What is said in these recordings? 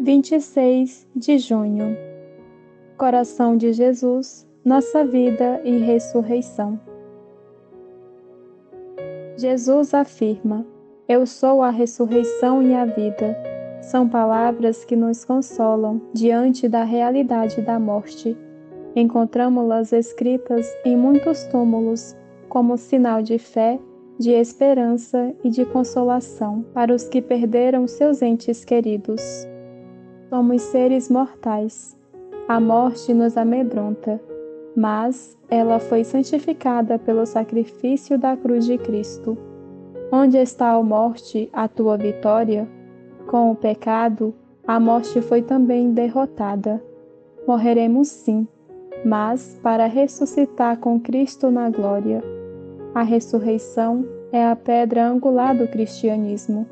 26 de junho. Coração de Jesus, nossa vida e ressurreição. Jesus afirma: Eu sou a ressurreição e a vida. São palavras que nos consolam diante da realidade da morte. Encontramos-las escritas em muitos túmulos como sinal de fé, de esperança e de consolação para os que perderam seus entes queridos. Somos seres mortais. A morte nos amedronta, mas ela foi santificada pelo sacrifício da cruz de Cristo. Onde está a morte, a tua vitória? Com o pecado, a morte foi também derrotada. Morreremos sim, mas para ressuscitar com Cristo na glória. A ressurreição é a pedra angular do cristianismo.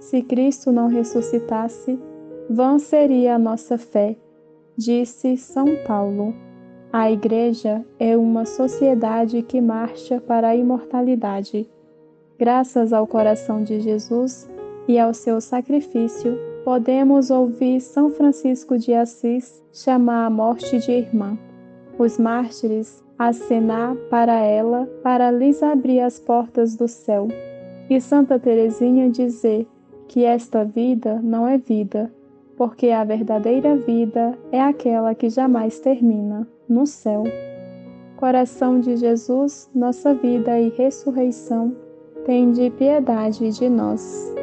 Se Cristo não ressuscitasse, Vã seria a nossa fé, disse São Paulo. A Igreja é uma sociedade que marcha para a imortalidade. Graças ao coração de Jesus e ao seu sacrifício, podemos ouvir São Francisco de Assis chamar a morte de irmã, os mártires acenar para ela para lhes abrir as portas do céu, e Santa Teresinha dizer que esta vida não é vida, porque a verdadeira vida é aquela que jamais termina, no céu. Coração de Jesus, nossa vida e ressurreição, tende piedade de nós.